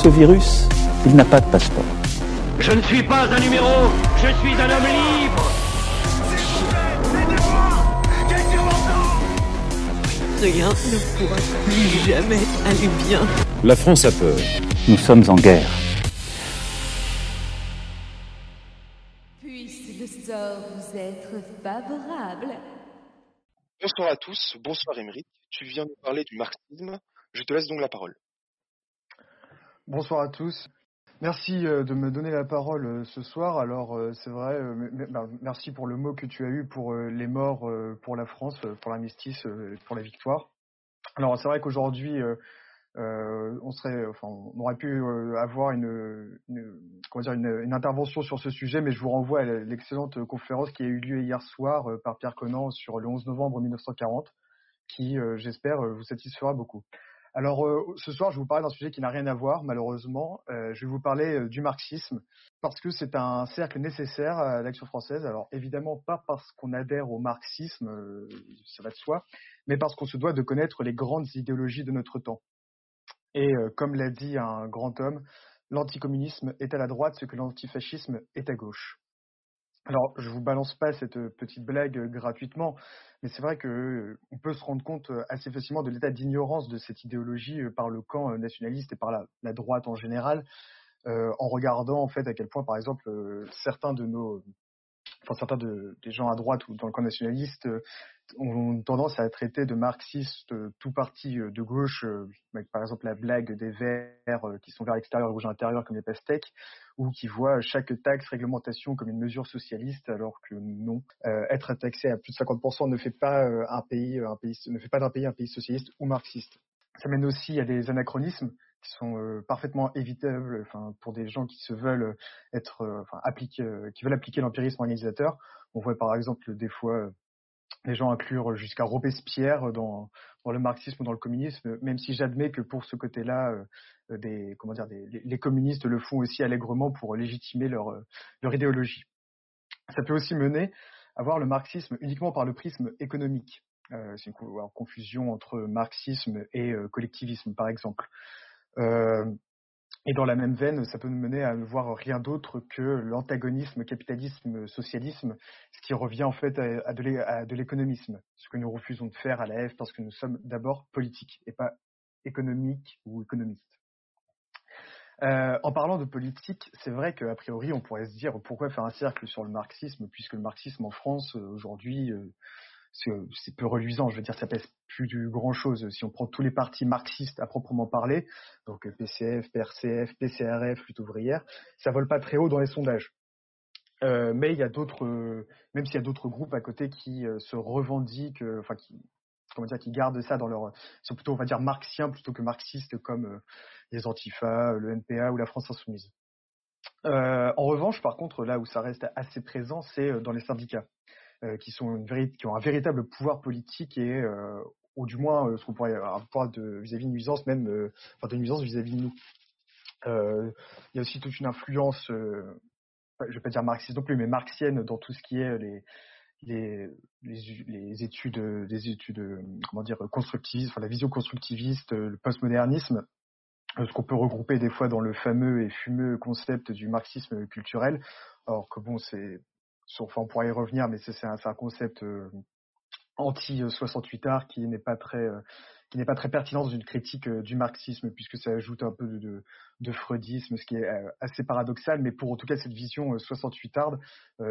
Ce virus, il n'a pas de passeport. Je ne suis pas un numéro, je suis un homme libre Rien ne pourra plus jamais aller bien. La France a peur. Nous sommes en guerre. Puisse le sort vous être favorable. Bonsoir à tous, bonsoir Émeric. Tu viens nous parler du marxisme. Je te laisse donc la parole. Bonsoir à tous. Merci de me donner la parole ce soir. Alors c'est vrai, merci pour le mot que tu as eu pour les morts pour la France, pour l'armistice, pour la victoire. Alors c'est vrai qu'aujourd'hui, on aurait pu avoir une, une, intervention sur ce sujet, mais je vous renvoie à l'excellente conférence qui a eu lieu hier soir par Pierre Conan sur le 11 novembre 1940, qui, j'espère, vous satisfera beaucoup. Alors euh, ce soir, je vais vous parler d'un sujet qui n'a rien à voir, malheureusement. Euh, je vais vous parler euh, du marxisme parce que c'est un cercle nécessaire à l'action française. Alors évidemment pas parce qu'on adhère au marxisme, ça va de soi, mais parce qu'on se doit de connaître les grandes idéologies de notre temps. Et comme l'a dit un grand homme, l'anticommunisme est à la droite ce que l'antifascisme est à gauche. Alors, je vous balance pas cette petite blague gratuitement, mais c'est vrai que on peut se rendre compte assez facilement de l'état d'ignorance de cette idéologie par le camp nationaliste et par la, droite en général, euh, en regardant en fait à quel point, par exemple, certains de nos, enfin certains de, des gens à droite ou dans le camp nationaliste ont tendance à traiter de marxistes tout parti de gauche, avec par exemple la blague des verts qui sont vers l'extérieur et rouge à l'intérieur comme les pastèques, ou qui voient chaque taxe, réglementation comme une mesure socialiste, alors que non. Euh, être taxé à plus de 50% ne fait pas un pays, un pays, ne fait pas d'un pays un pays socialiste ou marxiste. Ça mène aussi à des anachronismes qui sont euh, parfaitement évitables enfin, pour des gens qui se veulent être euh, enfin, appliquer, qui veulent appliquer l'empirisme organisateur. On voit par exemple des fois les gens inclure jusqu'à Robespierre dans, le marxisme ou dans le communisme, même si j'admets que pour ce côté-là, euh, les communistes le font aussi allègrement pour légitimer leur, leur idéologie. Ça peut aussi mener à voir le marxisme uniquement par le prisme économique. Euh, C'est une confusion entre marxisme et euh, collectivisme, par exemple. Euh, et dans la même veine, ça peut nous mener à ne voir rien d'autre que l'antagonisme capitalisme-socialisme, ce qui revient en fait à, de l'économisme, ce que nous refusons de faire à la F parce que nous sommes d'abord politiques et pas économiques ou économistes. Euh, en parlant de politique, c'est vrai qu'a priori, on pourrait se dire pourquoi faire un cercle sur le marxisme, puisque le marxisme en France, aujourd'hui, euh, c'est peu reluisant, je veux dire, ça pèse plus du grand chose. Si on prend tous les partis marxistes à proprement parler, donc PCF, PRCF, PCRF, lutte ouvrière, ça vole pas très haut dans les sondages. Euh, mais il y a d'autres, même s'il y a d'autres groupes à côté qui euh, se revendiquent, euh, enfin qui, comment dire, qui gardent ça dans leur, sont plutôt on va dire marxiens plutôt que marxistes comme les Antifa, le NPA ou la France insoumise. en revanche, par contre, là où ça reste assez présent, c'est dans les syndicats. Euh, qui, sont une qui ont un véritable pouvoir politique et euh, ou du moins ce qu'on pourrait un pouvoir de vis-à-vis de nuisance même enfin de nuisance vis-à-vis de nous. il y a aussi toute une influence, je vais pas dire marxiste non plus, mais marxienne dans tout ce qui est les les, les, les études, des études, comment dire, constructivistes, enfin la vision constructiviste, le postmodernisme, ce qu'on peut regrouper des fois dans le fameux et fumeux concept du marxisme culturel. Alors que bon, c'est enfin on pourrait y revenir, mais c'est un, concept euh, anti 68 art qui n'est pas très, euh, qui n'est pas très pertinent dans une critique du marxisme, puisque ça ajoute un peu de, freudisme, ce qui est assez paradoxal, mais pour en tout cas cette vision 68arde,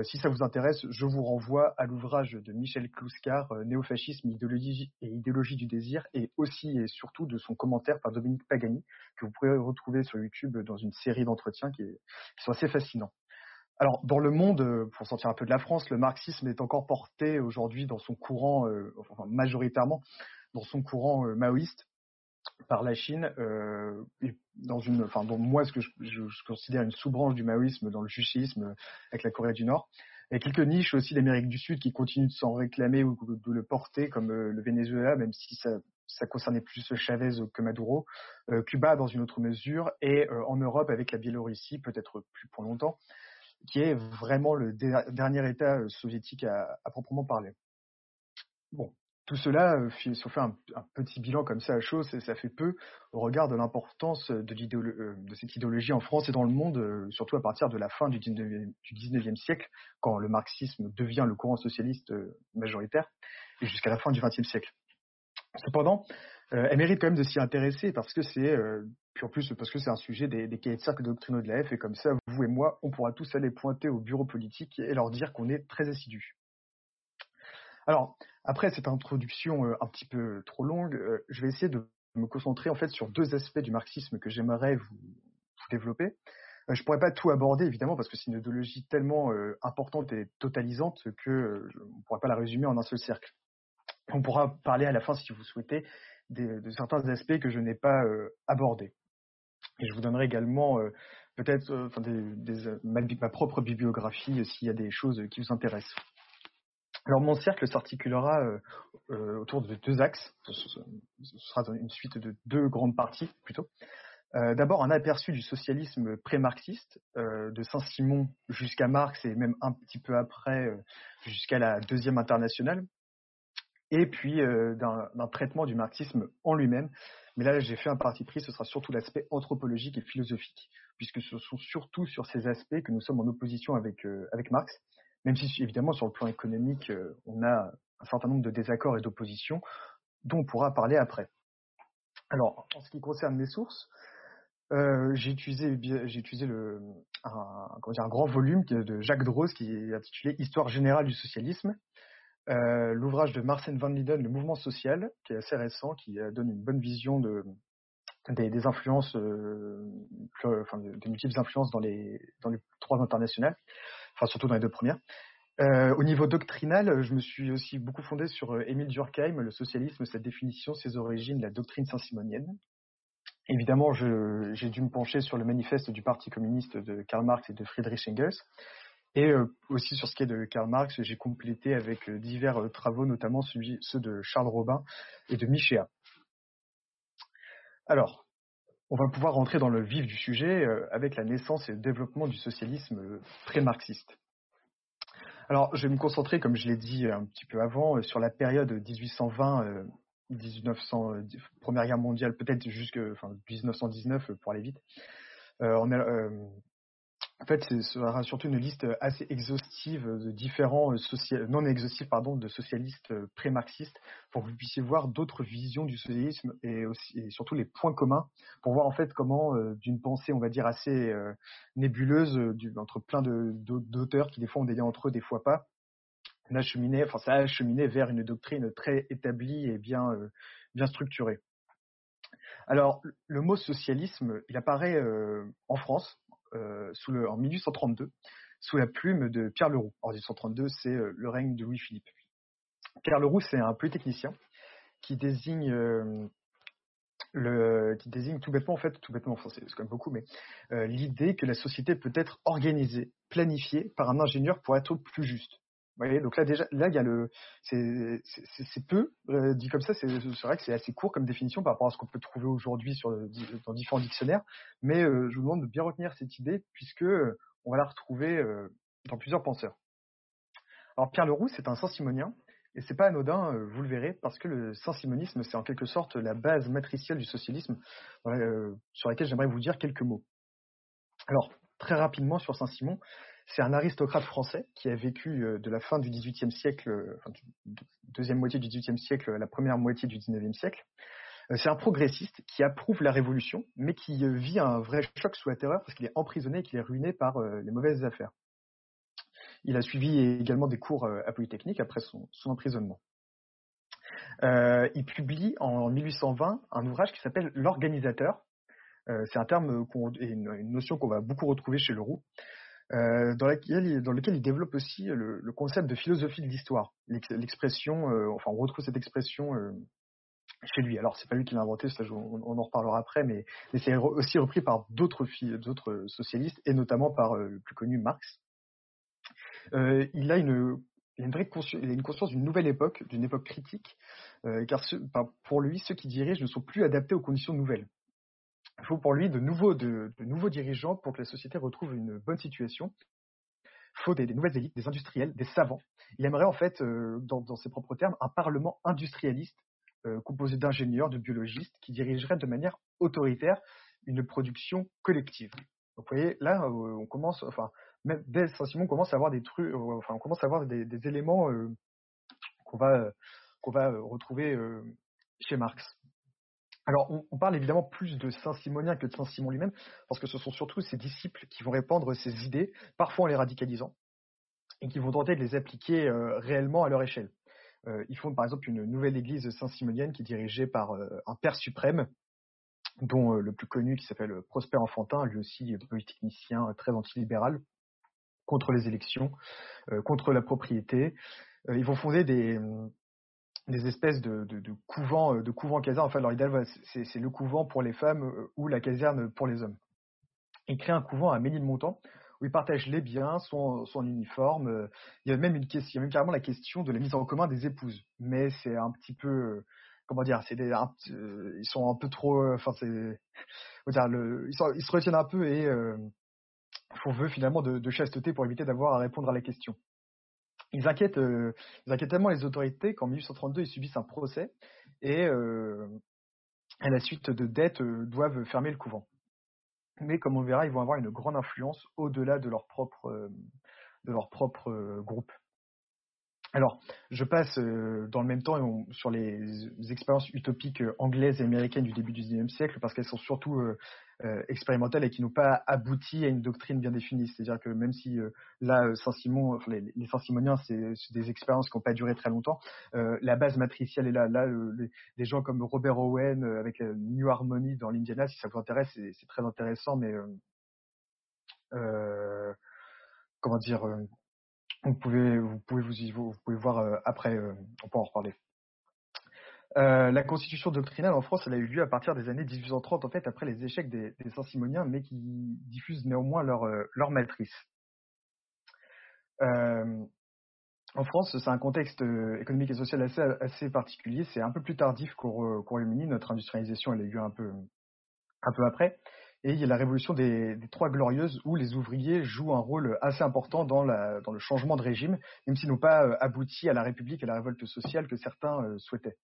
si ça vous intéresse, je vous renvoie à l'ouvrage de Michel Kluskar, Néofascisme, idéologie et idéologie du désir, et aussi et surtout de son commentaire par Dominique Pagani, que vous pourrez retrouver sur YouTube dans une série d'entretiens qui sont assez fascinants. Alors, dans le monde, euh, pour sortir un peu de la France, le marxisme est encore porté aujourd'hui dans son courant, euh, enfin, majoritairement dans son courant euh, maoïste par la Chine, euh, dans une, enfin, dans moi, ce que je, considère une sous-branche du maoïsme dans le juchisme avec la Corée du Nord. Il y a quelques niches aussi d'Amérique du Sud qui continuent de s'en réclamer ou de le porter, comme le Venezuela, même si ça, ça concernait plus Chavez que Maduro, Cuba dans une autre mesure, et en Europe avec la Biélorussie, peut-être plus pour longtemps qui est vraiment le dernier État euh, soviétique à, proprement parler. Bon, tout cela, euh, si on fait un, petit bilan comme ça à chaud, ça fait peu au regard de l'importance de, euh, de, cette idéologie en France et dans le monde, surtout à partir de la fin du 19e, du 19e siècle, quand le marxisme devient le courant socialiste majoritaire, et jusqu'à la fin du 20e siècle. Cependant, euh, elle mérite quand même de s'y intéresser parce que c'est, euh, en plus parce que c'est un sujet des, cahiers de cercle doctrinaux de la F et comme ça, vous et moi, on pourra tous aller pointer au bureau politique et leur dire qu'on est très assidus. Alors, après cette introduction euh, un petit peu trop longue, je vais essayer de me concentrer en fait sur deux aspects du marxisme que j'aimerais vous, développer. Je pourrais pas tout aborder évidemment parce que c'est une idéologie tellement importante et totalisante que on ne pourrait pas la résumer en un seul cercle. On pourra parler à la fin, si vous souhaitez, de certains aspects que je n'ai pas euh, abordés. Et je vous donnerai également euh, peut-être euh, des, ma, propre bibliographie s'il y a des choses qui vous intéressent. Alors mon cercle s'articulera autour de deux axes. Ce, sera une suite de deux grandes parties plutôt. D'abord, un aperçu du socialisme pré-marxiste, de Saint-Simon jusqu'à Marx et même un petit peu après jusqu'à la deuxième internationale et puis euh, d'un traitement du marxisme en lui-même. Mais là, j'ai fait un parti pris, ce sera surtout l'aspect anthropologique et philosophique, puisque ce sont surtout sur ces aspects que nous sommes en opposition avec, euh, avec Marx, même si évidemment sur le plan économique, euh, on a un certain nombre de désaccords et d'oppositions, dont on pourra parler après. Alors, en ce qui concerne mes sources, j'ai utilisé, j'ai utilisé un, un, grand volume de Jacques Droz qui est intitulé Histoire générale du socialisme, euh, l'ouvrage de Marcel Van Linden, Le mouvement social, qui est assez récent, qui euh, donne une bonne vision de, des, influences, euh, des multiples influences dans les, dans les trois internationales, enfin surtout dans les deux premières. Au niveau doctrinal, je me suis aussi beaucoup fondé sur Émile Durkheim, le socialisme, sa définition, ses origines, la doctrine saint-simonienne. Évidemment, j'ai dû me pencher sur le manifeste du Parti communiste de Karl Marx et de Friedrich Engels, et euh, aussi sur ce qui est de Karl Marx, j'ai complété avec euh, divers euh, travaux, notamment ceux de Charles Robin et de Michéa. Alors, on va pouvoir rentrer dans le vif du sujet avec la naissance et le développement du socialisme pré-marxiste. Alors, je vais me concentrer, comme je l'ai dit un petit peu avant, sur la période 1820, 1900, Première Guerre mondiale, peut-être jusque enfin, 1919 pour aller vite. En fait, ce sera surtout une liste assez exhaustive de différents euh, non exhaustifs pardon, de socialistes euh, pré-marxistes pour que vous puissiez voir d'autres visions du socialisme et, aussi, et surtout les points communs pour voir en fait comment euh, d'une pensée, on va dire assez nébuleuse entre plein d'auteurs qui des fois ont des liens entre eux, des fois pas, on a cheminé, enfin ça a cheminé vers une doctrine très établie et bien bien structurée. Alors, le mot socialisme, il apparaît en France euh, en 1832 sous la plume de Pierre Leroux. En 1832, c'est euh, le règne de Louis-Philippe. Pierre Leroux, c'est un polytechnicien qui désigne euh, le, qui désigne tout bêtement, en fait, tout bêtement, enfin, c'est quand même beaucoup, mais l'idée que la société peut être organisée, planifiée par un ingénieur pour être plus juste. Voyez, donc là déjà, là il y a le, c'est peu euh, dit comme ça, c'est vrai que c'est assez court comme définition par rapport à ce qu'on peut trouver aujourd'hui sur dans différents dictionnaires, mais euh, je vous demande de bien retenir cette idée puisque on va la retrouver euh, dans plusieurs penseurs. Alors Pierre Leroux, c'est un saint-simonien et c'est pas anodin, vous le verrez, parce que le saint-simonisme c'est en quelque sorte la base matricielle du socialisme sur laquelle j'aimerais vous dire quelques mots. Alors très rapidement sur Saint-Simon, c'est un aristocrate français qui a vécu euh, de la fin du XVIIIe siècle, euh, enfin, deuxième moitié du XVIIIe siècle à la première moitié du XIXe siècle. c'est un progressiste qui approuve la révolution, mais qui vit un vrai choc sous la terreur parce qu'il est emprisonné et qu'il est ruiné par les mauvaises affaires. Il a suivi également des cours à Polytechnique après son, son emprisonnement. Euh, il publie en 1820 un ouvrage qui s'appelle L'organisateur. Euh, c'est un terme et une, notion qu'on va beaucoup retrouver chez Leroux, euh, dans, lequel il développe aussi le, le concept de philosophie de l'histoire. L'expression, euh, enfin, on retrouve cette expression euh, chez lui. Alors, c'est pas lui qui l'a inventé, on, en reparlera après, mais, c'est aussi repris par d'autres socialistes et notamment par le plus connu Marx. il a une une vraie conscience, il a une conscience d'une nouvelle époque, d'une époque critique, euh, car ce, pour lui, ceux qui dirigent ne sont plus adaptés aux conditions nouvelles. Il faut pour lui de nouveaux, de, nouveaux dirigeants pour que la société retrouve une bonne situation. Il faut des, nouvelles élites, des industriels, des savants. Il aimerait en fait, euh, dans, ses propres termes, un parlement industrialiste euh, composé d'ingénieurs, de biologistes, qui dirigerait de manière autoritaire une production collective. Donc vous voyez, là, euh, on commence, enfin, même dès Saint-Simon, on commence à avoir des trucs, enfin, on commence à avoir des, éléments qu'on va retrouver chez Marx. Alors, on, parle évidemment plus de Saint-Simonien que de Saint-Simon lui-même, parce que ce sont surtout ses disciples qui vont répandre ces idées, parfois en les radicalisant, et qui vont tenter de les appliquer euh, réellement à leur échelle. Euh, ils fondent par exemple une nouvelle église saint-simonienne qui est dirigée par euh, un père suprême, dont le plus connu qui s'appelle Prosper Enfantin, lui aussi polytechnicien très antilibéral, contre les élections, contre la propriété. ils vont fonder des, des espèces de, couvents, de couvents casernes. Enfin, leur idéal, c'est le couvent pour les femmes ou la caserne pour les hommes. Ils créent un couvent à Ménilmontant où ils partagent les biens, son, uniforme. Il y a même une question, il y a même carrément la question de la mise en commun des épouses. Mais c'est un petit peu, comment dire, ils sont un peu trop, enfin c'est, ils, ils, se retiennent un peu et euh, font vœu finalement de chasteté pour éviter d'avoir à répondre à la question. Ils inquiètent, euh, ils inquiètent tellement les autorités qu'en 1832 ils subissent un procès et euh, à la suite de dettes euh, doivent fermer le couvent. Mais comme on verra, ils vont avoir une grande influence au-delà de leur propre de leur propre groupe. Alors, je passe euh, dans le même temps sur les, expériences utopiques anglaises et américaines du début du XIXe siècle, parce qu'elles sont surtout euh, euh, expérimentales et qui n'ont pas abouti à une doctrine bien définie. C'est-à-dire que même si là, Saint-Simon, les, Saint-Simoniens, c'est des expériences qui n'ont pas duré très longtemps, la base matricielle est là. Là, des gens comme Robert Owen avec New Harmony dans l'Indiana, si ça vous intéresse, c'est très intéressant, mais comment dire vous pouvez, vous pouvez voir euh, après, euh, on peut en reparler. Euh, la constitution doctrinale en France, elle a eu lieu à partir des années 1830, en fait, après les échecs des, des Saint-Simoniens, mais qui diffusent néanmoins leur, leur matrice. En France, c'est un contexte économique et social assez, assez particulier. C'est un peu plus tardif qu'au Royaume-Uni. Notre industrialisation, elle a eu lieu un peu, un peu après. Et il y a la révolution des, Trois Glorieuses où les ouvriers jouent un rôle assez important dans, le changement de régime, même s'ils n'ont pas euh, abouti à la République et à la révolte sociale que certains euh, souhaitaient.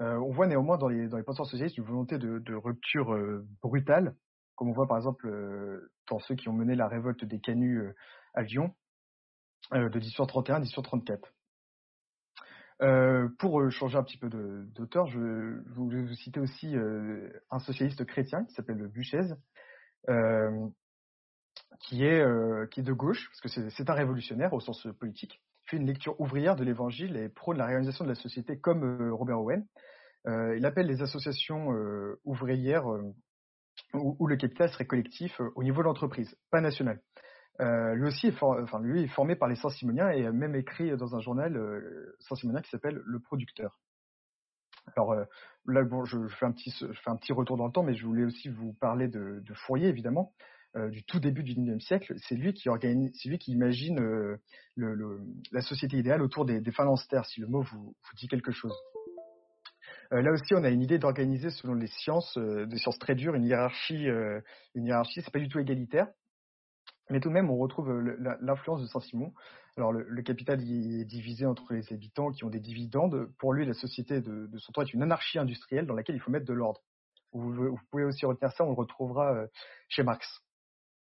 Euh, on voit néanmoins dans les, penseurs socialistes une volonté de, rupture brutale, comme on voit par exemple dans ceux qui ont mené la révolte des canuts à Lyon de 1831-1834. Euh, pour euh, changer un petit peu d'auteur, je, voulais vous citer aussi euh, un socialiste chrétien qui s'appelle Buchez, qui est qui est de gauche, parce que c'est un révolutionnaire au sens politique. Fait une lecture ouvrière de l'Évangile et prône la réalisation de la société comme Robert Owen. il appelle les associations ouvrières où, le capital serait collectif au niveau de l'entreprise, pas national. Euh, lui aussi est, for lui est formé par les Saint-Simoniens et a même écrit dans un journal euh, Saint-Simonien qui s'appelle Le Producteur. Alors euh, là, bon, je, fais un petit, retour dans le temps, mais je voulais aussi vous parler de, Fourier, évidemment, euh, du tout début du XIXe siècle. C'est lui qui qui imagine euh, la société idéale autour des, des si le mot vous, dit quelque chose. Euh, là aussi, on a une idée d'organiser selon les sciences, des sciences très dures, une hiérarchie, une hiérarchie, c'est pas du tout égalitaire. Mais tout de même, on retrouve l'influence de Saint-Simon. Alors, le, capital est divisé entre les habitants qui ont des dividendes. Pour lui, la société de, son temps est une anarchie industrielle dans laquelle il faut mettre de l'ordre. Vous, pouvez aussi retenir ça, on le retrouvera euh, chez Marx.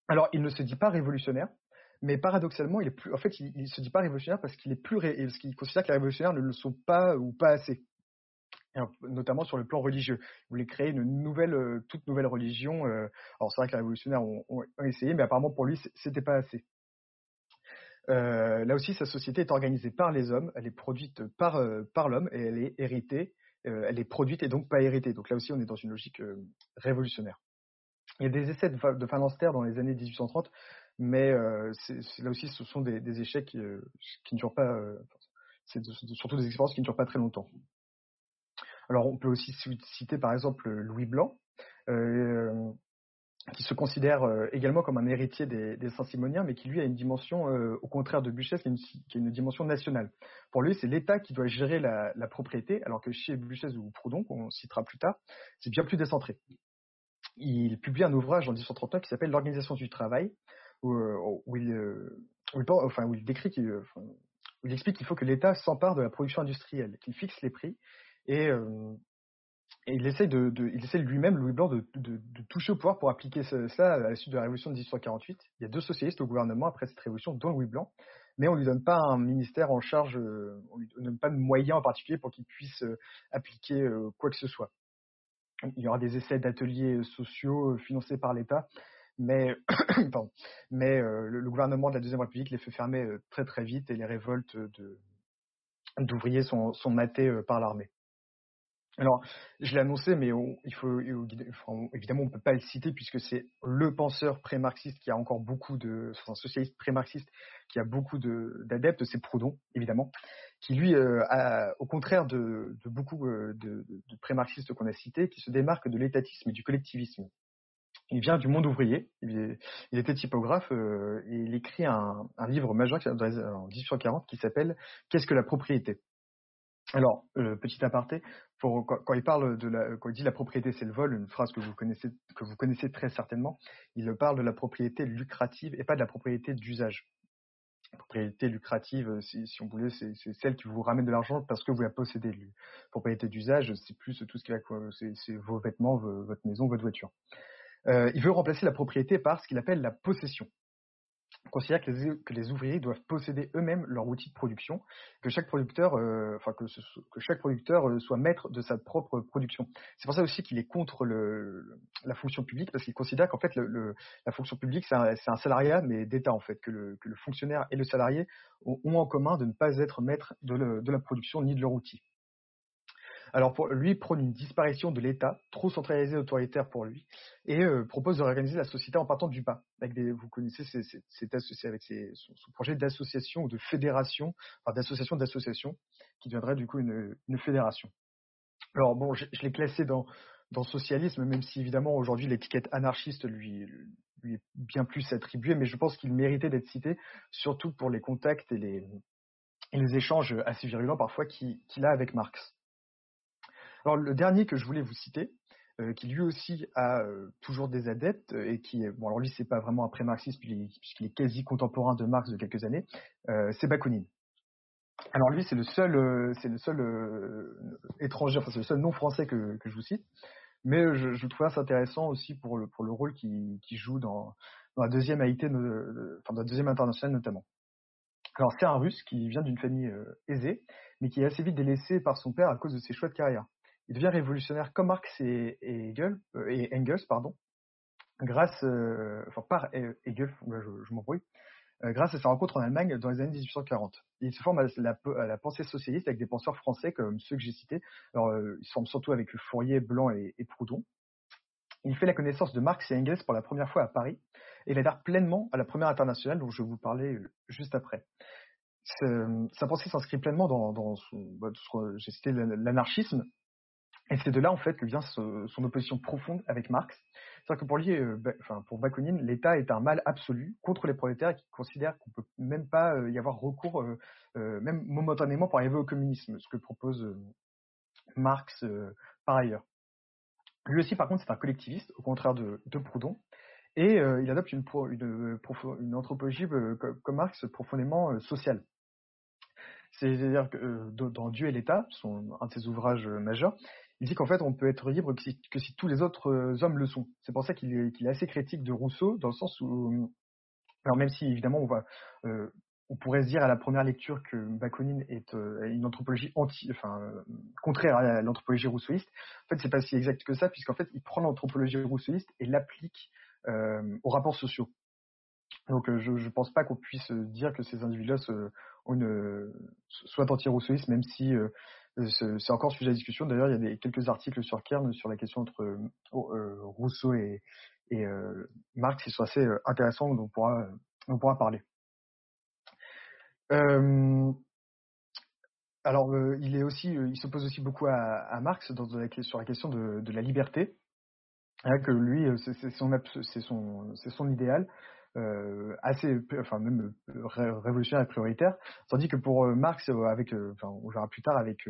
Alors, il ne se dit pas révolutionnaire, mais paradoxalement, il est plus, en fait, il, il se dit pas révolutionnaire parce qu'il est plus, ré, parce qu'il considère que les révolutionnaires ne le sont pas ou pas assez. Notamment sur le plan religieux. Il voulait créer une nouvelle, toute nouvelle religion. alors c'est vrai que les révolutionnaires ont, essayé, mais apparemment pour lui, c'était pas assez. là aussi, sa société est organisée par les hommes, elle est produite par, l'homme et elle est héritée, elle est produite et donc pas héritée. Donc là aussi, on est dans une logique révolutionnaire. Il y a des essais de, de dans les années 1830, mais là aussi, ce sont des, des échecs qui, qui, ne durent pas. c'est surtout des expériences qui ne durent pas très longtemps. Alors, on peut aussi citer par exemple Louis Blanc, euh, qui se considère également comme un héritier des, Saint-Simoniens, mais qui lui a une dimension, au contraire de Buchez, qui, est une dimension nationale. Pour lui, c'est l'État qui doit gérer la, propriété, alors que chez Buchez ou Proudhon, qu'on citera plus tard, c'est bien plus décentré. Il publie un ouvrage en 1839 qui s'appelle L'organisation du travail, où, il, il explique qu'il faut que l'État s'empare de la production industrielle, qu'il fixe les prix et, il essaie de, il essaie lui-même, Louis Blanc, de, toucher au pouvoir pour appliquer cela à la suite de la révolution de 1848. Il y a deux socialistes au gouvernement après cette révolution, dont Louis Blanc, mais on lui donne pas un ministère en charge, on lui donne pas de moyens en particulier pour qu'il puisse appliquer quoi que ce soit. Il y aura des essais d'ateliers sociaux financés par l'État, mais, mais le, gouvernement de la Deuxième République les fait fermer très très vite et les révoltes d'ouvriers sont, matés par l'armée. Alors, je l'ai annoncé, mais il faut évidemment on peut pas le citer puisque c'est le penseur pré-marxiste qui a encore beaucoup de, enfin, socialiste pré-marxiste qui a beaucoup d'adeptes, c'est Proudhon évidemment, qui lui, euh, a, au contraire de, beaucoup de, de, de pré-marxistes qu'on a cités, qui se démarque de l'étatisme et du collectivisme. Il vient du monde ouvrier. Il, était typographe euh, et il écrit un, un livre majeur en 1840 qui s'appelle Qu'est-ce que la propriété? Alors, euh, petit aparté, quand, il parle de quand il dit la propriété c'est le vol, une phrase que vous connaissez, très certainement, il parle de la propriété lucrative et pas de la propriété d'usage. La propriété lucrative, si, si on voulait, c'est celle qui vous ramène de l'argent parce que vous la possédez. La propriété d'usage, c'est plus tout ce qui va, c'est vos vêtements, votre maison, votre voiture. Euh, il veut remplacer la propriété par ce qu'il appelle la possession. Considère que les, ouvriers doivent posséder eux-mêmes leur outil de production, que chaque producteur, euh, enfin que, chaque producteur euh, soit maître de sa propre production. C'est pour ça aussi qu'il est contre la fonction publique, parce qu'il considère qu'en fait la fonction publique c'est un, salariat mais d'État en fait, que le, fonctionnaire et le salarié ont, ont, en commun de ne pas être maître de, de la production ni de leur outil. Alors pour lui, prône une disparition de l'État, trop centralisé et autoritaire pour lui, et euh, propose de réorganiser la société en partant du bas. Avec des, vous connaissez, c'est associé avec ses, son, projet d'association ou de fédération, enfin d'association d'association, qui deviendrait du coup une, fédération. Alors bon, je, l'ai classé dans, socialisme, même si évidemment aujourd'hui l'étiquette anarchiste lui, est bien plus attribuée, mais je pense qu'il méritait d'être cité, surtout pour les contacts et les, et les échanges assez virulents parfois qu'il qu a avec Marx. Alors le dernier que je voulais vous citer, euh, qui lui aussi a euh, toujours des adeptes et qui, bon alors lui c'est pas vraiment un pré-marxiste puisqu'il est quasi contemporain de Marx de quelques années, euh, c'est Bakounine. Alors lui c'est le seul, euh, c'est le seul euh, étranger, enfin c'est le seul non français que, je vous cite, mais je, je trouve ça intéressant aussi pour le pour le rôle qu'il qui joue dans, dans la deuxième AIT, enfin dans la deuxième internationale notamment. Alors c'est un Russe qui vient d'une famille aisée, mais qui est assez vite délaissé par son père à cause de ses choix de carrière il devient révolutionnaire comme Marx et, euh, Engels, pardon, grâce, euh, enfin par Hegel, je, m'embrouille, euh, grâce à sa rencontre en Allemagne dans les années 1840. il se forme à la, pensée socialiste avec des penseurs français comme ceux que j'ai cités. Alors, il se forme surtout avec Fourier, Blanc et, Proudhon. Il fait la connaissance de Marx et Engels pour la première fois à Paris et il adhère pleinement à la première internationale dont je vais vous parler juste après. Sa pensée s'inscrit pleinement dans, bah, j'ai cité l'anarchisme, et c'est de là, en fait, que vient son opposition profonde avec Marx. C'est-à-dire que pour lui, euh, enfin, pour Bakounine, l'État est un mal absolu contre les prolétaires et qui considère qu'on peut même pas euh, y avoir recours, euh, même momentanément, pour arriver au communisme, ce que propose Marx par ailleurs. Lui aussi, par contre, c'est un collectiviste, au contraire de, Proudhon, et il adopte une, anthropologie comme Marx profondément sociale. C'est-à-dire que dans Dieu et l'État, un de ses ouvrages majeurs, il dit qu'en fait, on peut être libre que si, tous les autres euh, hommes le sont. C'est pour ça qu'il est, assez critique de Rousseau, dans le sens où, alors même si évidemment euh, on pourrait se dire à la première lecture que Bakounine est une anthropologie anti, enfin contraire à l'anthropologie rousseauiste. En fait, c'est pas si exact que ça, puisqu'en fait, il prend l'anthropologie rousseauiste et l'applique aux rapports sociaux. Donc, je ne pense pas qu'on puisse dire que ces individus-là soient anti-rousseauistes, même si c'est encore sujet à discussion. D'ailleurs, il y a quelques articles sur Kern sur la question entre Rousseau et, et Marx qui sont assez intéressants, dont on pourra, parler. Euh, alors, euh, il est aussi, euh, il s'oppose aussi beaucoup à, Marx sur la question de, la liberté, que lui, c'est son, son idéal, assez, enfin même révolutionnaire et prioritaire, tandis que pour Marx, avec, enfin, on verra plus tard avec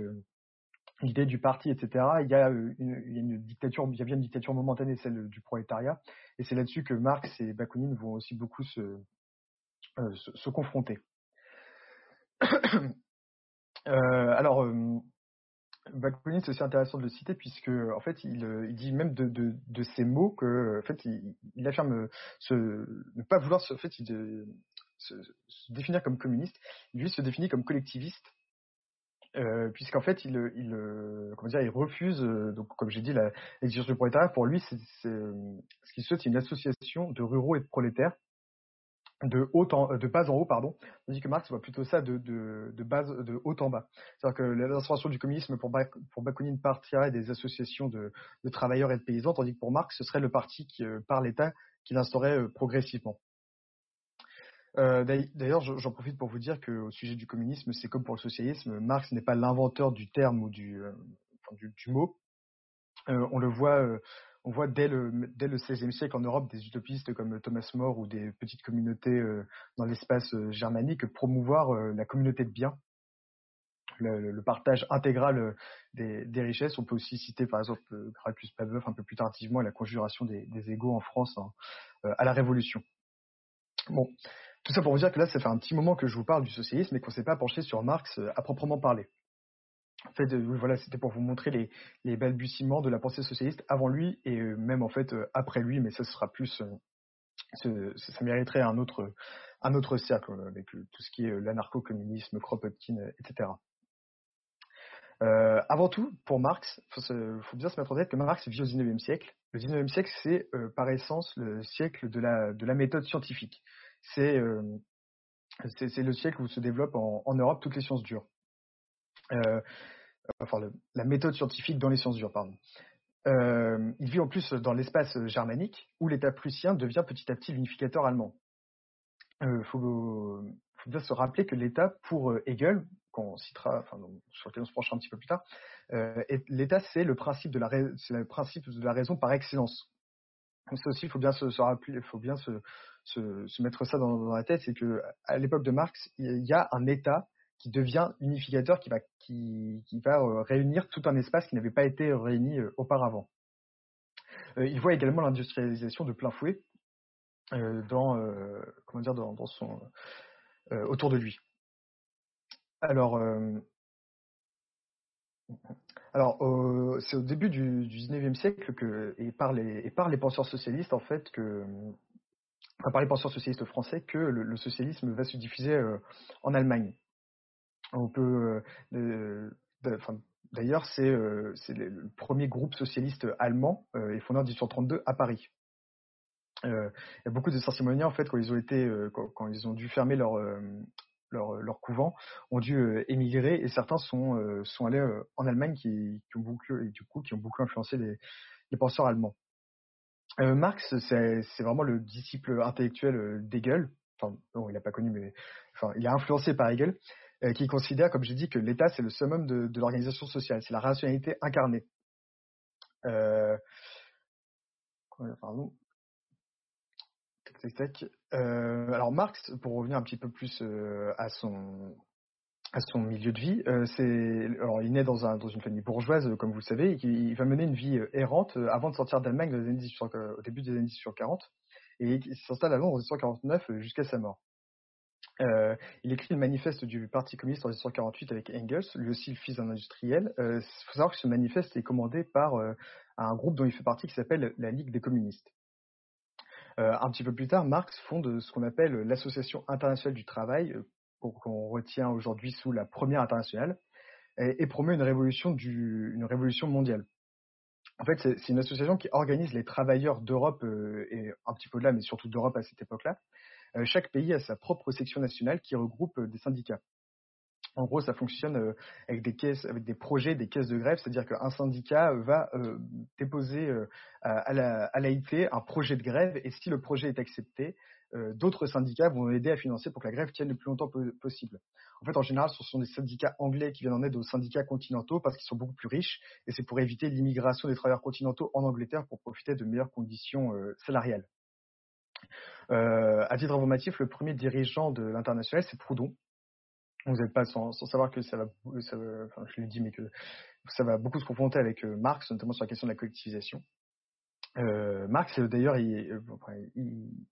l'idée du parti, etc. Il y a une, dictature, il y a bien une dictature momentanée, celle du prolétariat, et c'est là-dessus que Marx et Bakounine vont aussi beaucoup se, confronter. Euh, alors, euh, Bakounine, c'est aussi intéressant de le citer puisque, en fait, il, euh, dit même de, de, ces mots que, en fait, il, affirme se, ne pas vouloir se, définir comme communiste. Lui se définit comme collectiviste. Euh, puisqu'en fait, il, refuse, donc comme j'ai dit, l'exigence du prolétariat. Pour lui, ce qu'il souhaite, c'est une association de ruraux et de prolétaires de en, bas en haut, pardon, tandis que Marx voit plutôt ça de, de, de base, de haut en bas. C'est-à-dire que l'instauration du communisme pour, pour Bakounine partirait des associations de, de, travailleurs et de paysans, tandis que pour Marx, ce serait le parti qui, euh, par l'État qui l'instaurait euh, progressivement. Euh, D'ailleurs, j'en profite pour vous dire qu'au sujet du communisme, c'est comme pour le socialisme, Marx n'est pas l'inventeur du terme ou du, du, mot. On le voit on voit dès le, XVIe siècle en Europe des utopistes comme Thomas More ou des petites communautés euh, dans l'espace euh, germanique promouvoir euh, la communauté de biens, le, partage intégral des, richesses. On peut aussi citer par exemple Gracchus Pavlov un peu plus tardivement et la conjuration des, des égaux en France hein, à la Révolution. Bon, tout ça pour vous dire que là, ça fait un petit moment que je vous parle du socialisme et qu'on ne s'est pas penché sur Marx à proprement parler. En fait, euh, voilà, c'était pour vous montrer les, balbutiements de la pensée socialiste avant lui et euh, même en fait euh, après lui, mais ça sera plus, ça mériterait un autre, un autre cercle avec tout ce qui est l'anarcho-communisme, Kropotkin, etc. Avant tout, pour Marx, il faut, faut, bien se mettre en tête que Marx vit au XIXe siècle. Le XIXe siècle, c'est par essence le siècle de la, de la méthode scientifique. C'est le siècle où se développent en, Europe toutes les sciences dures. Enfin la méthode scientifique dans les sciences dures, pardon. Euh, il vit en plus dans l'espace germanique où l'État prussien devient petit à petit l'unificateur allemand. Il euh, faut, bien se rappeler que l'État, pour euh, Hegel, qu'on citera, sur lequel on se penchera un petit peu plus tard, l'État c'est le principe de la, raison par excellence. Ça aussi, il faut bien se, mettre ça dans, dans la tête, c'est que à l'époque de Marx, il y a un État qui devient unificateur, qui va, qui, va euh, réunir tout un espace qui n'avait pas été réuni euh, auparavant. Euh, il voit également l'industrialisation de plein fouet dans, comment dire, dans, son, autour de lui. Alors, euh, c'est au début du, du 19e siècle que, et par les, et par les penseurs socialistes, en fait, que, enfin, par les penseurs socialistes français, que le, socialisme va se diffuser euh, en Allemagne. On peut, euh, d'ailleurs, c'est euh, le premier groupe socialiste allemand euh, et fondé en 1832 à Paris. Euh, il y a beaucoup de Saint-Simoniens en fait quand ils ont été, euh, quand, ils ont dû fermer leur leur, leur couvent, ont dû émigrer et certains sont allés en Allemagne qui, ont beaucoup du coup qui ont beaucoup influencé les, penseurs allemands. Marx, c'est vraiment le disciple intellectuel d'Hegel. Il n'a pas connu, mais il a influencé par Hegel. Euh, qui considère, comme j'ai dit, que l'État, c'est le summum de, l'organisation sociale, c'est la rationalité incarnée. Euh, pardon. Euh, alors Marx, pour revenir un petit peu plus à son à son milieu de vie, c'est alors il naît dans un dans une famille bourgeoise, comme vous le savez, et il va mener une vie errante avant de sortir d'Allemagne au début des années 1840, et il s'installe à Londres en 1849 jusqu'à sa mort. Euh, il écrit le manifeste du Parti communiste en 1948 avec Engels, lui aussi le fils d'un industriel. Il euh, faut savoir que ce manifeste est commandé par euh, un groupe dont il fait partie qui s'appelle la Ligue des communistes. Un petit peu plus tard, Marx fonde ce qu'on appelle l'Association internationale du travail, qu'on retient aujourd'hui sous la Première Internationale, et, et promeut une révolution, une révolution mondiale. En fait, c'est une association qui organise les travailleurs d'Europe et un petit peu de là, mais surtout d'Europe à cette époque-là. Euh, chaque pays a sa propre section nationale qui regroupe euh, des syndicats. En gros, ça fonctionne euh, avec des caisses, avec des projets, des caisses de grève, c'est-à-dire qu'un syndicat va déposer à l'AIT un projet de grève et si le projet est accepté, d'autres syndicats vont aider à financer pour que la grève tienne le plus longtemps possible. En fait, en général, ce sont des syndicats anglais qui viennent en aide aux syndicats continentaux parce qu'ils sont beaucoup plus riches et c'est pour éviter l'immigration des travailleurs continentaux en Angleterre pour profiter de meilleures conditions salariales. À titre informatif, le premier dirigeant de l'international, c'est Proudhon, vous n'êtes pas sans, savoir que ça va, je mais que ça va beaucoup se confronter avec euh, Marx, notamment sur la question de la collectivisation. Euh, Marx, d'ailleurs, il, il,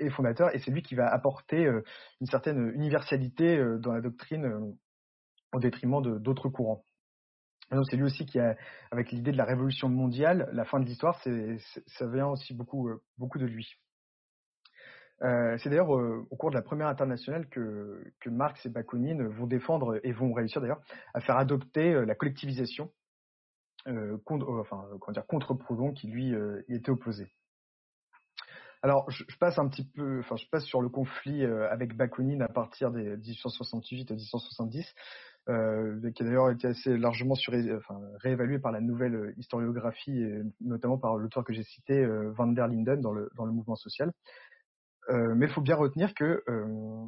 est fondateur et c'est lui qui va apporter euh, une certaine universalité euh, dans la doctrine au détriment d'autres courants. c'est lui aussi qui a, avec l'idée de la révolution mondiale, la fin de l'histoire, ça vient aussi beaucoup, beaucoup de lui. Euh, c'est d'ailleurs euh, au cours de la première internationale que, Marx et Bakounine vont défendre et vont réussir d'ailleurs à faire adopter euh, la collectivisation contre, Proudhon qui lui y était opposé. Alors, je, passe un petit peu, enfin, je passe sur le conflit avec Bakounine à partir des 1868 à 1870, euh, qui a d'ailleurs été assez largement réévalué par la nouvelle historiographie, notamment par l'auteur que j'ai cité, Van der Linden, dans le mouvement social. Euh, mais il faut bien retenir que euh,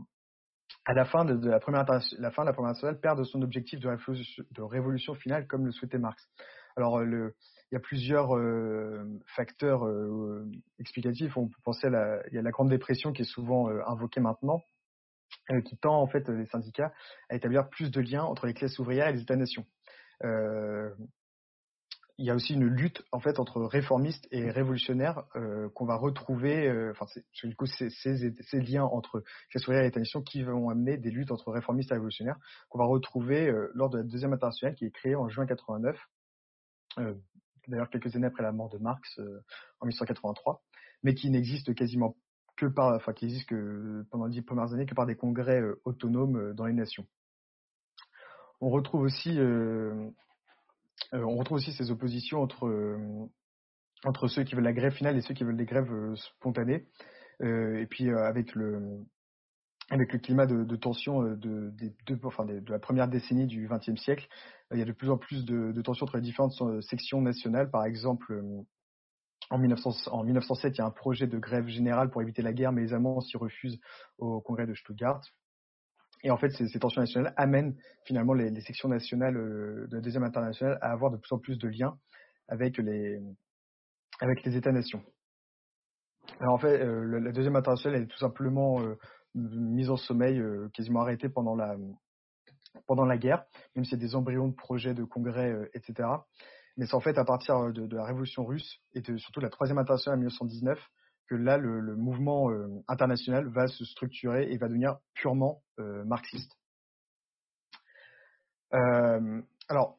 à la fin de, la première la fin de la première internationale perd de son objectif de révolution, finale comme le souhaitait Marx. Alors le, il y a plusieurs euh, facteurs euh, explicatifs. On peut penser à la, il y a la Grande Dépression qui est souvent euh, invoquée maintenant, qui tend en fait les syndicats à établir plus de liens entre les classes ouvrières et les États-nations il y a aussi une lutte en fait entre réformistes et révolutionnaires euh, qu'on va retrouver. Euh, enfin, du coup, ces liens entre classe ouvrière et État-nation qui vont amener des luttes entre réformistes et révolutionnaires qu'on va retrouver euh, lors de la deuxième internationale qui est créée en juin 89. D'ailleurs, quelques années après la mort de Marx en 1883, mais qui n'existe quasiment que par, enfin, qui existe que pendant les dix premières années que par des congrès autonomes dans les nations. On retrouve aussi euh, on retrouve aussi ces oppositions entre euh, entre ceux qui veulent la grève finale et ceux qui veulent des grèves euh, spontanées. et puis avec le avec le climat de, tension de, enfin de, la première décennie du XXe siècle, il y a de plus en plus de, tensions entre les différentes sections nationales. Par exemple, en, 1900, en 1907, il y a un projet de grève générale pour éviter la guerre, mais les Allemands s'y refusent au congrès de Stuttgart. Et en fait, ces, tensions nationales amènent finalement les, sections nationales euh, de la deuxième internationale à avoir de plus en plus de liens avec les avec les États-nations. Alors en fait, euh, la deuxième internationale est tout simplement euh, mise en sommeil, quasiment arrêtée pendant la pendant la guerre, même s'il y a des embryons de projets de congrès, etc. Mais c'est en fait à partir de, de, la révolution russe et de, surtout de la troisième internationale en 1919 que là, le, mouvement euh, international va se structurer et va devenir purement euh, marxiste. Euh, alors,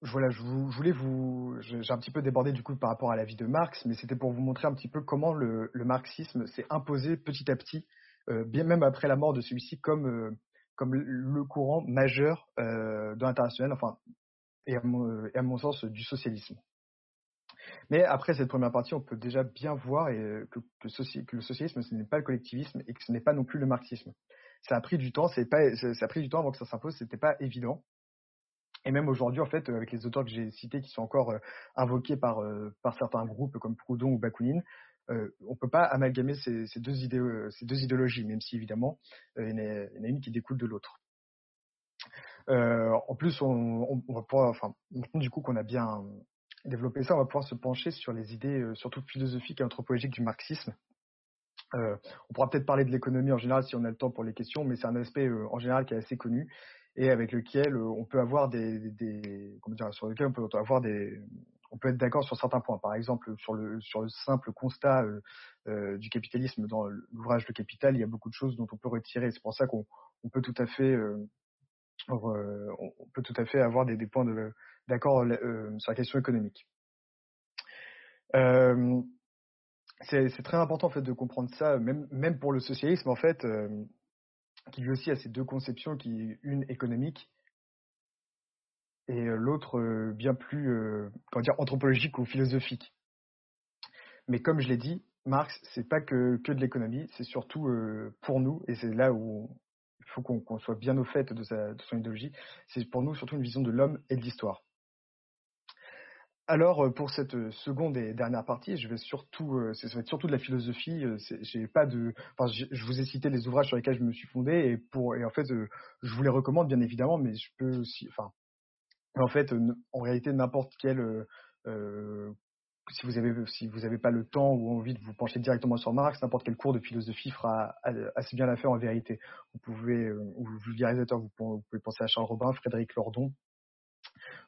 voilà, je, vous, voulais vous, j'ai un petit peu débordé du coup par rapport à la vie de Marx, mais c'était pour vous montrer un petit peu comment le, marxisme s'est imposé petit à petit, bien même après la mort de celui-ci, comme comme le courant majeur de l'international, enfin, et à mon sens du socialisme. Mais après cette première partie, on peut déjà bien voir et, que, le socialisme, ce n'est pas le collectivisme et que ce n'est pas non plus le marxisme. Ça a pris du temps, ça a pris du temps avant que ça s'impose, c'était pas évident. Et même aujourd'hui, en fait, avec les auteurs que j'ai cités qui sont encore euh, invoqués par, euh, certains groupes comme Proudhon ou Bakounine, euh, on peut pas amalgamer ces, deux idéologies, même si évidemment, euh, il, y en a, une qui découle de l'autre. Euh, en plus, on, on, on, du coup qu'on a bien développer ça, on va pouvoir se pencher sur les idées, euh, surtout philosophiques et anthropologiques du marxisme. Euh, on pourra peut-être parler de l'économie en général si on a le temps pour les questions, mais c'est un aspect euh, en général qui est assez connu et avec lequel euh, on peut avoir des, des, comment dire, sur lequel on peut avoir des, on peut être d'accord sur certains points. Par exemple, sur le sur le simple constat euh, euh, du capitalisme dans l'ouvrage Le Capital, il y a beaucoup de choses dont on peut retirer. C'est pour ça qu'on on peut tout à fait on peut tout à fait avoir des, des points de, d'accord euh, sur la question économique. Euh, c'est très important en fait de comprendre ça, même, même pour le socialisme en fait. Euh, qui lui aussi a ces deux conceptions, qui une économique et l'autre bien plus comment dire anthropologique ou philosophique. Mais comme je l'ai dit, Marx c'est pas que que de l'économie, c'est surtout pour nous et c'est là où il faut qu'on soit bien au fait de, sa, de son idéologie. C'est pour nous surtout une vision de l'homme et de l'histoire. Alors pour cette seconde et dernière partie, je vais surtout, ça va être surtout de la philosophie. J'ai pas de, enfin, je vous ai cité les ouvrages sur lesquels je me suis fondé et pour, et en fait, je vous les recommande bien évidemment, mais je peux aussi, enfin, en fait, en réalité, n'importe quel, euh, si vous avez, si vous avez pas le temps ou envie de vous pencher directement sur Marx, n'importe quel cours de philosophie fera assez bien l'affaire en vérité. Vous pouvez, ou vulgarisateur, vous pouvez penser à Charles Robin, Frédéric Lordon,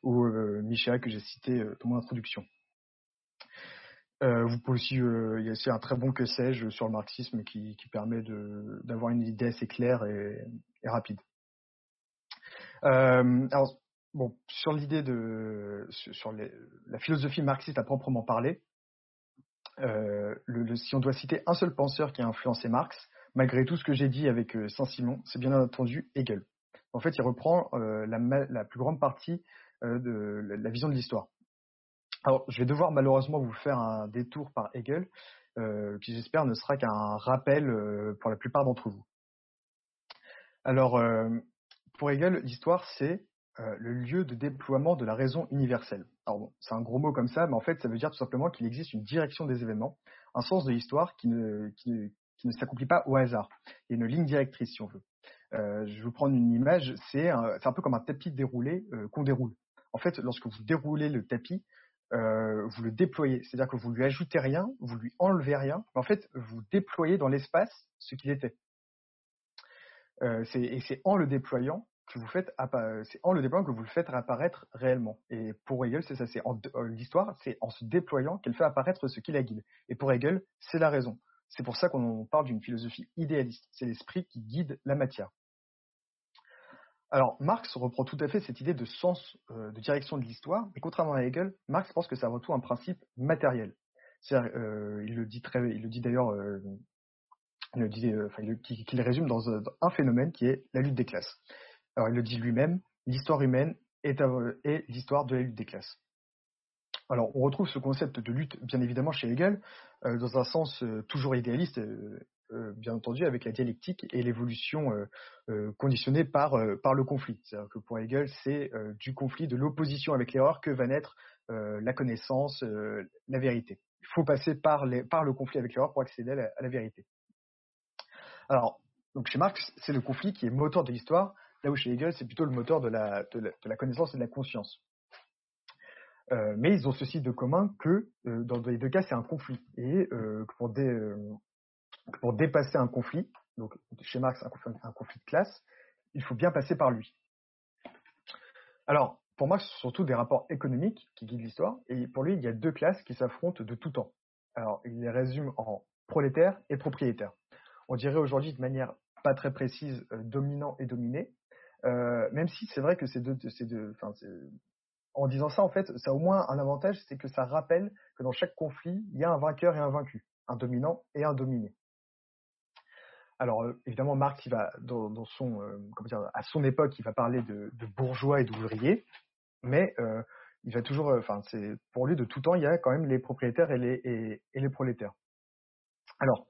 ou euh, Michel que j'ai cité euh, dans mon introduction. Euh, vous pouvez aussi, il y a aussi un très bon que sais-je sur le marxisme qui, permet d'avoir une idée assez claire et, rapide. alors, bon, sur l'idée de, sur la philosophie marxiste à proprement parler, le, si on doit citer un seul penseur qui a influencé Marx, malgré tout ce que j'ai dit avec Saint-Simon, c'est bien entendu Hegel. En fait, il reprend la, la, plus grande partie de la vision de l'histoire. Alors, je vais devoir malheureusement vous faire un détour par Hegel, euh, qui j'espère ne sera qu'un rappel euh, pour la plupart d'entre vous. Alors, pour Hegel, l'histoire, c'est le lieu de déploiement de la raison universelle. Alors bon, c'est un gros mot comme ça, mais en fait, ça veut dire tout simplement qu'il existe une direction des événements, un sens de l'histoire qui ne, s'accomplit pas au hasard. Il y a une ligne directrice, si on veut. Euh, je vais vous prendre une image, c'est un, peu comme un tapis déroulé euh, qu'on déroule. En fait, lorsque vous déroulez le tapis, euh, vous le déployez, c'est-à-dire que vous lui ajoutez rien, vous lui enlevez rien, en fait, vous déployez dans l'espace ce qu'il était. Euh, et c'est en le déployant que vous faites, le faites apparaître réellement. Et pour Hegel, c'est ça, c'est euh, l'histoire, c'est en se déployant qu'elle fait apparaître ce qui la guide. Et pour Hegel, c'est la raison. C'est pour ça qu'on parle d'une philosophie idéaliste. C'est l'esprit qui guide la matière. Alors, Marx reprend tout à fait cette idée de sens euh, de direction de l'histoire, mais contrairement à Hegel, Marx pense que ça retourne un principe matériel. Euh, il le dit très, il le dit d'ailleurs, euh, il le dit, qu'il résume dans, un phénomène qui est la lutte des classes. Alors, il le dit lui-même, l'histoire humaine est, l'histoire de la lutte des classes. Alors, on retrouve ce concept de lutte, bien évidemment, chez Hegel, dans un sens toujours idéaliste, bien entendu, avec la dialectique et l'évolution conditionnée par, par le conflit. C'est-à-dire que pour Hegel, c'est du conflit, de l'opposition avec l'erreur que va naître la connaissance, la vérité. Il faut passer par, le conflit avec l'erreur pour accéder à la, vérité. Alors, donc chez Marx, c'est le conflit qui est moteur de l'histoire, là où chez Hegel, c'est plutôt le moteur de la, de la connaissance et de la conscience. Euh, mais ils ont ceci de commun que euh, dans les deux cas c'est un conflit et euh, pour, dé, pour dépasser un conflit, donc chez Marx un conflit, de classe, il faut bien passer par lui. Alors pour Marx c'est surtout des rapports économiques qui guident l'histoire et pour lui il y a deux classes qui s'affrontent de tout temps. Alors il les résume en prolétaires et propriétaires. On dirait aujourd'hui de manière pas très précise dominant et dominé, même si c'est vrai que ces deux, ces deux, en disant ça, en fait, ça a au moins un avantage, c'est que ça rappelle que dans chaque conflit, il y a un vainqueur et un vaincu, un dominant et un dominé. Alors euh, évidemment, Marx, euh, à son époque, il va parler de, bourgeois et d'ouvriers, mais euh, il va toujours, enfin, pour lui de tout temps, il y a quand même les propriétaires et les et, les prolétaires. Alors,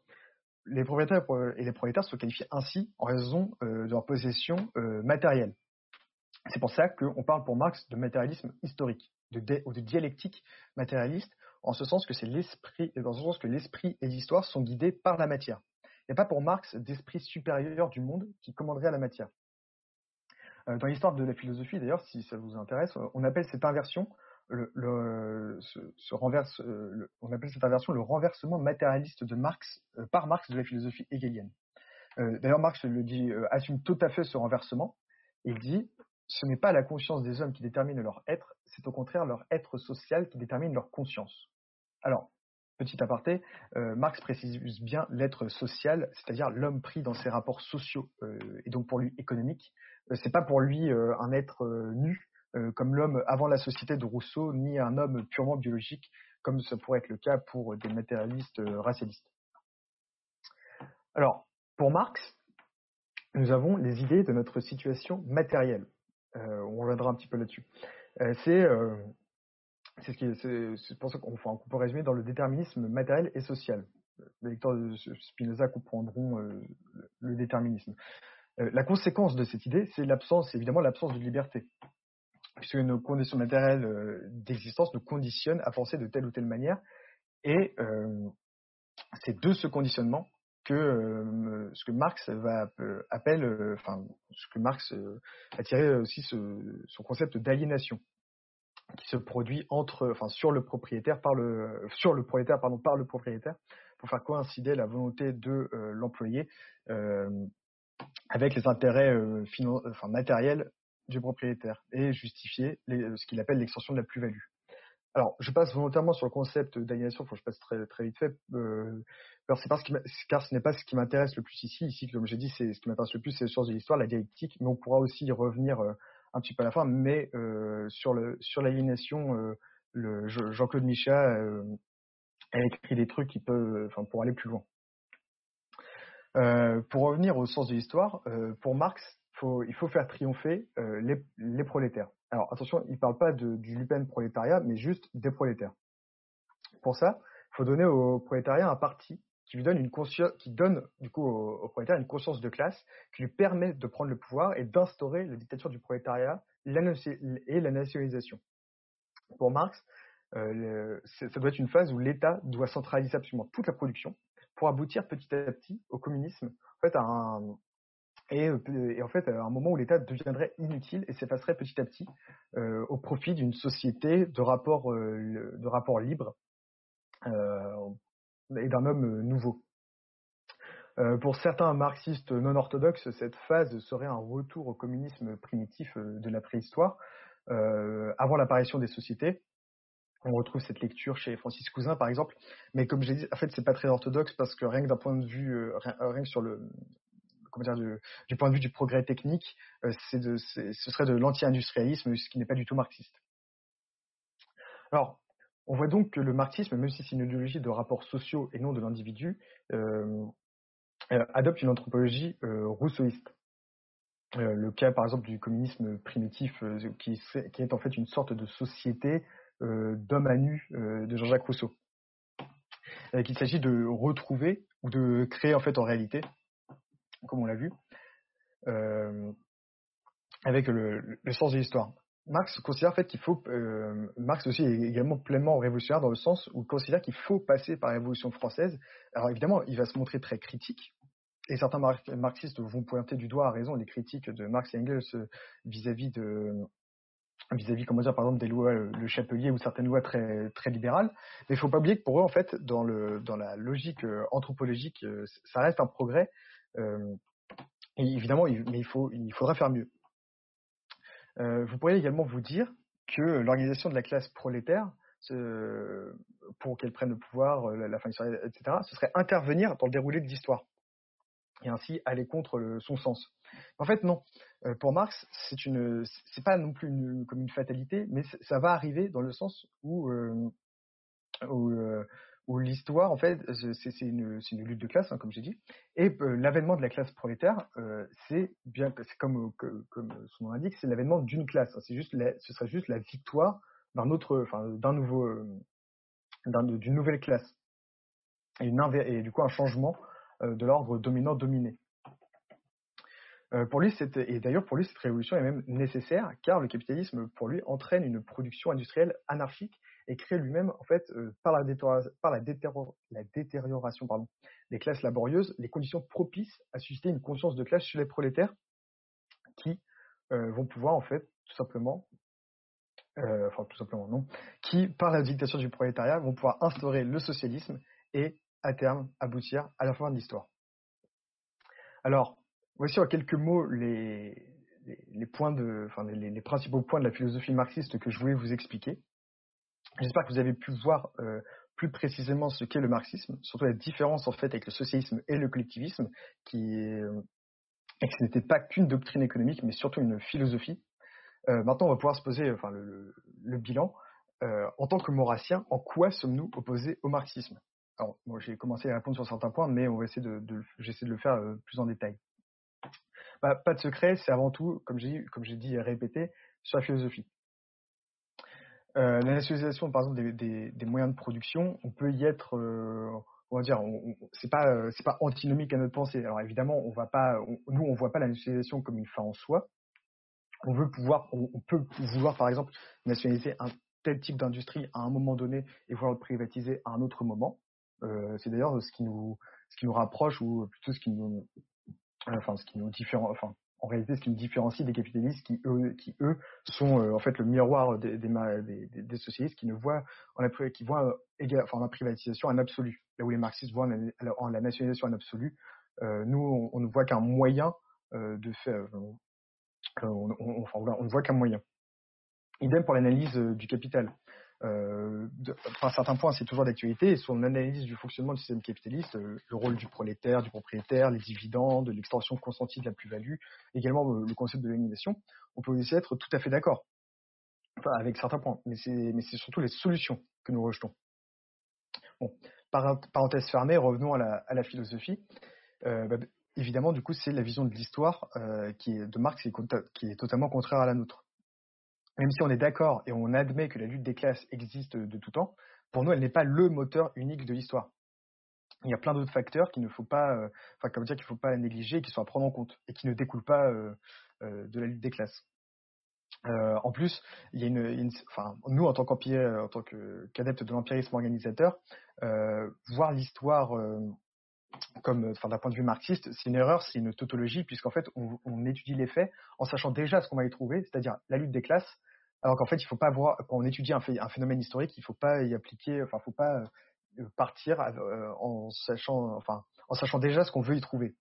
les propriétaires et les prolétaires se qualifient ainsi en raison de leur possession matérielle. C'est pour ça qu'on parle pour Marx de matérialisme historique, de ou de dialectique matérialiste, en ce sens que c'est l'esprit, dans ce sens que l'esprit et l'histoire sont guidés par la matière. Il n'y a pas pour Marx d'esprit supérieur du monde qui commanderait à la matière. Euh, dans l'histoire de la philosophie, d'ailleurs, si ça vous intéresse, on appelle cette inversion le, euh, on appelle cette inversion le renversement matérialiste de Marx euh, par Marx de la philosophie hegelienne. D'ailleurs, Marx le dit, assume tout à fait ce renversement. Il dit ce n'est pas la conscience des hommes qui détermine leur être, c'est au contraire leur être social qui détermine leur conscience. Alors, petit aparté, euh, Marx précise bien l'être social, c'est-à-dire l'homme pris dans ses rapports sociaux euh, et donc pour lui économiques. Euh, c'est pas pour lui un être nu comme l'homme avant la société de Rousseau, ni un homme purement biologique comme ça pourrait être le cas pour des matérialistes racialistes. Alors, pour Marx, nous avons les idées de notre situation matérielle. on reviendra un petit peu là-dessus. c'est c'est ce pour ça qu'on enfin, peut résumer dans le déterminisme matériel et social. Les lecteurs de Spinoza comprendront le déterminisme. la conséquence de cette idée, c'est l'absence, évidemment, l'absence de liberté puisque nos conditions matérielles euh, d'existence nous conditionnent à penser de telle ou telle manière. Et euh, c'est de ce conditionnement que euh, ce que Marx va appelle, enfin ce que Marx a tiré aussi son concept d'aliénation qui se produit entre, enfin sur le propriétaire par le sur le propriétaire pardon par le propriétaire pour faire coïncider la volonté de l'employé avec les intérêts enfin, matériels du propriétaire et justifier euh, ce qu'il appelle l'extension de la plus-value. Alors, je passe volontairement sur le concept d'aliénation, faut que je passe très, très vite fait, euh, c'est parce que, car ce n'est pas ce qui m'intéresse le plus ici. Ici, comme j'ai dit, c'est ce qui m'intéresse le plus, c'est les sources de l'histoire, la dialectique, mais on pourra aussi y revenir euh, un petit peu à la fin. Mais euh, sur le sur l'aliénation, euh, Jean-Claude Michat a écrit des trucs qui peuvent, pour aller plus loin. pour revenir aux sources de l'histoire, pour Marx, il faut faire triompher euh, les, prolétaires. Alors attention, il ne parle pas du Lupen prolétariat, mais juste des prolétaires. Pour ça, il faut donner au prolétariat un parti qui lui donne une conscience, qui donne du coup au, prolétaire une conscience de classe, qui lui permet de prendre le pouvoir et d'instaurer la dictature du prolétariat et la nationalisation. Pour Marx, euh, ça doit être une phase où l'État doit centraliser absolument toute la production pour aboutir petit à petit au communisme, en fait à un, euh, et, en fait, à un moment où l'État deviendrait inutile et s'effacerait petit à petit euh, au profit d'une société de rapports euh, de rapport libres et d'un homme nouveau. pour certains marxistes non orthodoxes, cette phase serait un retour au communisme primitif de la préhistoire, avant l'apparition des sociétés. On retrouve cette lecture chez Francis Cousin, par exemple. Mais comme j'ai dit, en fait, c'est pas très orthodoxe parce que rien que d'un point de vue, rien que sur le, comment dire, du, point de vue du progrès technique, euh, ce serait de l'anti-industrialisme, ce qui n'est pas du tout marxiste. Alors, on voit donc que le marxisme, même si c'est une idéologie de rapports sociaux et non de l'individu, euh, euh adopte une anthropologie euh, rousseauiste. Le cas, par exemple, du communisme primitif, qui, est en fait une sorte de société d'homme à nu de Jean-Jacques Rousseau. qu'il s'agit de retrouver ou de créer en fait en réalité comme on l'a vu, avec le, sens de l'histoire. Marx considère en fait qu'il faut, euh, Marx aussi est également pleinement révolutionnaire dans le sens où il considère qu'il faut passer par la Révolution française. Alors évidemment, il va se montrer très critique, et certains marxistes vont pointer du doigt à raison les critiques de Marx et Engels euh, vis-à-vis de vis-à-vis par exemple des lois le Chapelier ou certaines lois très très libérales mais il faut pas oublier que pour eux en fait dans le dans la logique anthropologique ça reste un progrès euh, évidemment, mais il, faut, il faudra faire mieux. Euh, vous pourriez également vous dire que l'organisation de la classe prolétaire, pour qu'elle prenne le pouvoir, euh, la, fin fin etc., ce serait intervenir dans le déroulé de l'histoire et ainsi aller contre son sens. En fait, non. pour Marx, c'est une, c'est pas non plus comme une fatalité, mais ça va arriver dans le sens où où l'histoire, en fait, c'est une, lutte de classe, hein, comme j'ai dit, et euh, l'avènement de la classe prolétaire, euh, c'est bien, comme, son nom l'indique, c'est l'avènement d'une classe. Hein. juste, ce serait juste la victoire d'un autre, enfin, d'un nouveau, euh, d'une nouvelle classe, et du coup un changement de l'ordre dominant-dominé. pour lui, et d'ailleurs pour lui, cette révolution est même nécessaire, car le capitalisme, pour lui, entraîne une production industrielle anarchique et crée lui-même, en fait, euh, par, la, par la, la détérioration pardon, des classes laborieuses, les conditions propices à susciter une conscience de classe chez les prolétaires qui euh, vont pouvoir, en fait, tout simplement, euh, enfin, tout simplement non, qui, par la dictature du prolétariat, vont pouvoir instaurer le socialisme et, à terme, aboutir à la fin de l'histoire. Alors, voici en quelques mots les, les, points de, enfin, les, les, principaux points de la philosophie marxiste que je voulais vous expliquer. J'espère que vous avez pu voir euh, plus précisément ce qu'est le marxisme, surtout la différence en fait avec le socialisme et le collectivisme, qui est, euh, et que ce n'était pas qu'une doctrine économique, mais surtout une philosophie. Euh, maintenant, on va pouvoir se poser enfin, le, bilan. En tant que maurassien, en quoi sommes-nous opposés au marxisme? Alors, moi, j'ai commencé à répondre sur certains points, mais on va essayer de, j'essaie de le faire plus en détail. bah, Pas de secret, c'est avant tout, comme j'ai comme j'ai dit et répété, sur la philosophie. Euh, la nationalisation, par exemple, des, des, des, moyens de production, on peut y être, euh, on va dire, c'est pas euh, c'est pas antinomique à notre pensée. Alors évidemment, on va pas, nous on voit pas la nationalisation comme une fin en soi. On veut pouvoir, on, on peut vouloir par exemple nationaliser un tel type d'industrie à un moment donné et vouloir le privatiser à un autre moment. Euh, c'est d'ailleurs ce qui nous ce qui nous rapproche ou plutôt ce qui nous enfin ce qui nous différencie enfin en réalité ce qui nous différencie des capitalistes qui eux qui eux sont euh, en fait le miroir des des, socialistes qui ne voient en la qui voient enfin la privatisation en absolu là où les marxistes voient en la, nationalisation en absolu euh, nous on, ne voit qu'un moyen euh, de faire on, ne voit qu'un moyen Idem pour l'analyse euh, du capital. Euh, enfin, certains points, c'est toujours d'actualité. Et sur l'analyse du fonctionnement du système capitaliste, euh, le rôle du prolétaire, du propriétaire, les dividendes, l'extension consentie de la plus-value, également euh, le concept de l'animation, on peut aussi être tout à fait d'accord. Enfin, avec certains points. Mais c'est, surtout les solutions que nous rejetons. Bon, parenthèse fermée, revenons à la, philosophie. Euh, bah, évidemment, du coup, c'est la vision de l'histoire qui est de Marx qui est totalement contraire à la nôtre même si on est d'accord et on admet que la lutte des classes existe de tout temps, pour nous, elle n'est pas le moteur unique de l'histoire. Il y a plein d'autres facteurs qu'il ne faut pas, euh, enfin, comme dire qu'il faut pas négliger, qui sont à prendre en compte et qui ne découlent pas euh, euh, de la lutte des classes. En plus, il y a une, enfin, nous en tant qu'empire, en tant qu'adepte de l'empirisme organisateur, voir l'histoire comme, enfin, d'un point de vue marxiste, c'est une erreur, c'est une tautologie, puisqu'en fait, on, étudie les faits en sachant déjà ce qu'on va y trouver, c'est-à-dire la lutte des classes, alors qu'en fait, il faut pas voir, quand on étudie un, phénomène historique, il faut pas y appliquer, enfin, faut pas euh, partir euh, en sachant, enfin, en sachant déjà ce qu'on veut y trouver.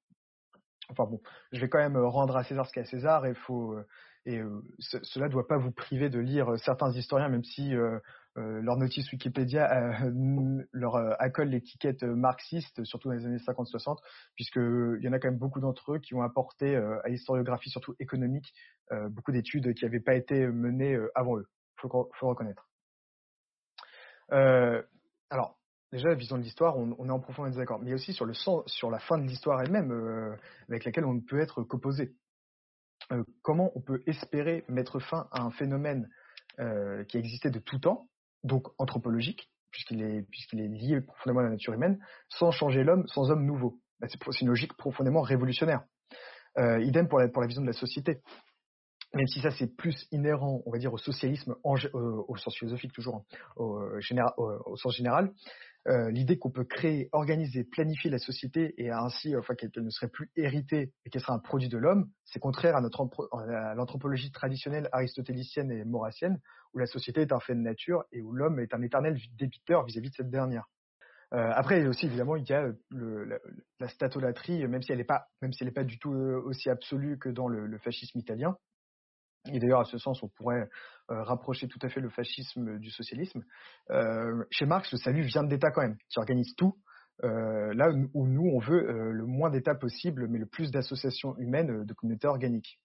Enfin bon, je vais quand même rendre à César ce qu'est à César, et euh, euh, cela ne doit pas vous priver de lire certains historiens, même si euh, euh, leur notice Wikipédia euh, leur euh, accole l'étiquette marxiste, surtout dans les années 50-60, puisqu'il y en a quand même beaucoup d'entre eux qui ont apporté à l'historiographie, surtout économique, beaucoup d'études qui n'avaient pas été menées avant eux. Il faut, reconnaître. alors, déjà vision de l'histoire, on, est en profond désaccord, mais aussi sur le sens, sur la fin de l'histoire elle-même, euh, avec laquelle on ne peut être qu'opposé. Euh, comment on peut espérer mettre fin à un phénomène euh, qui existait de tout temps, donc anthropologique, puisqu'il est, puisqu'il est lié profondément à la nature humaine, sans changer l'homme, sans homme nouveau. C'est une logique profondément révolutionnaire. Euh, idem pour la, pour la vision de la société. Même si ça c'est plus inhérent, on va dire, au socialisme, euh, au sens philosophique toujours, hein, général, au, au sens général, euh, l'idée qu'on peut créer, organiser, planifier la société et ainsi, enfin, qu'elle ne serait plus héritée et qu'elle sera un produit de l'homme, c'est contraire à notre à l'anthropologie traditionnelle aristotélicienne et maurassienne, où la société est un fait de nature et où l'homme est un éternel débiteur vis-à-vis de cette dernière. Euh, après aussi évidemment il y a le, la, la, statolatrie, même si elle n'est pas, si pas du tout euh, aussi absolue que dans le fascisme italien, et d'ailleurs, à ce sens, on pourrait euh, rapprocher tout à fait le fascisme du socialisme. Euh, chez Marx, le salut vient de l'État quand même, qui organise tout. Euh, là où nous, on veut le moins d'États possible, mais le plus d'associations humaines, de communautés organiques.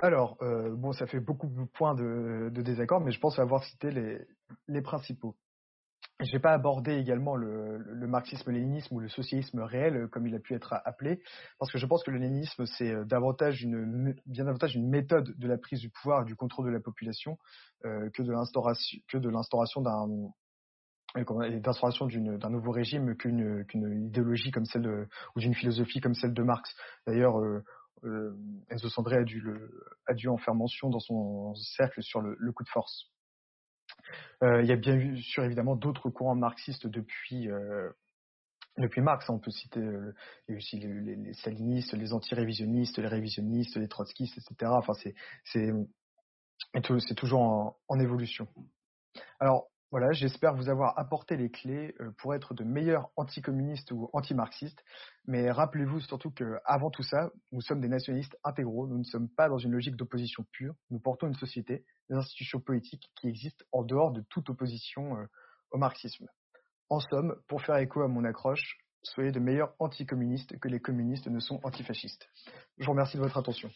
Alors, bon, ça fait beaucoup de points de, désaccord, mais je pense avoir cité les principaux. Vais pas aborder également le, le marxisme-léninisme ou le socialisme réel, comme il a pu être appelé, parce que je pense que le léninisme, c'est euh, davantage une, bien davantage une méthode de la prise du pouvoir et du contrôle de la population euh, que de l'instauration, l'instauration d'un euh, d'un nouveau régime qu'une qu'une idéologie comme celle de, ou d'une philosophie comme celle de Marx. D'ailleurs, euh, euh, Enzo Sandré a dû, le, a dû en faire mention dans son cercle sur le, le coup de force. Euh, il y a bien sûr évidemment d'autres courants marxistes depuis euh, Marx. On peut citer euh, aussi les, les, les stalinistes, les anti-révisionnistes, les révisionnistes, les trotskistes, etc. Enfin c'est toujours en, en évolution. Alors voilà, j'espère vous avoir apporté les clés pour être de meilleurs anticommunistes ou anti-marxistes. Mais rappelez-vous surtout que, avant tout ça, nous sommes des nationalistes intégraux. Nous ne sommes pas dans une logique d'opposition pure. Nous portons une société, des institutions politiques qui existent en dehors de toute opposition au marxisme. En somme, pour faire écho à mon accroche, soyez de meilleurs anticommunistes que les communistes ne sont antifascistes. Je vous remercie de votre attention.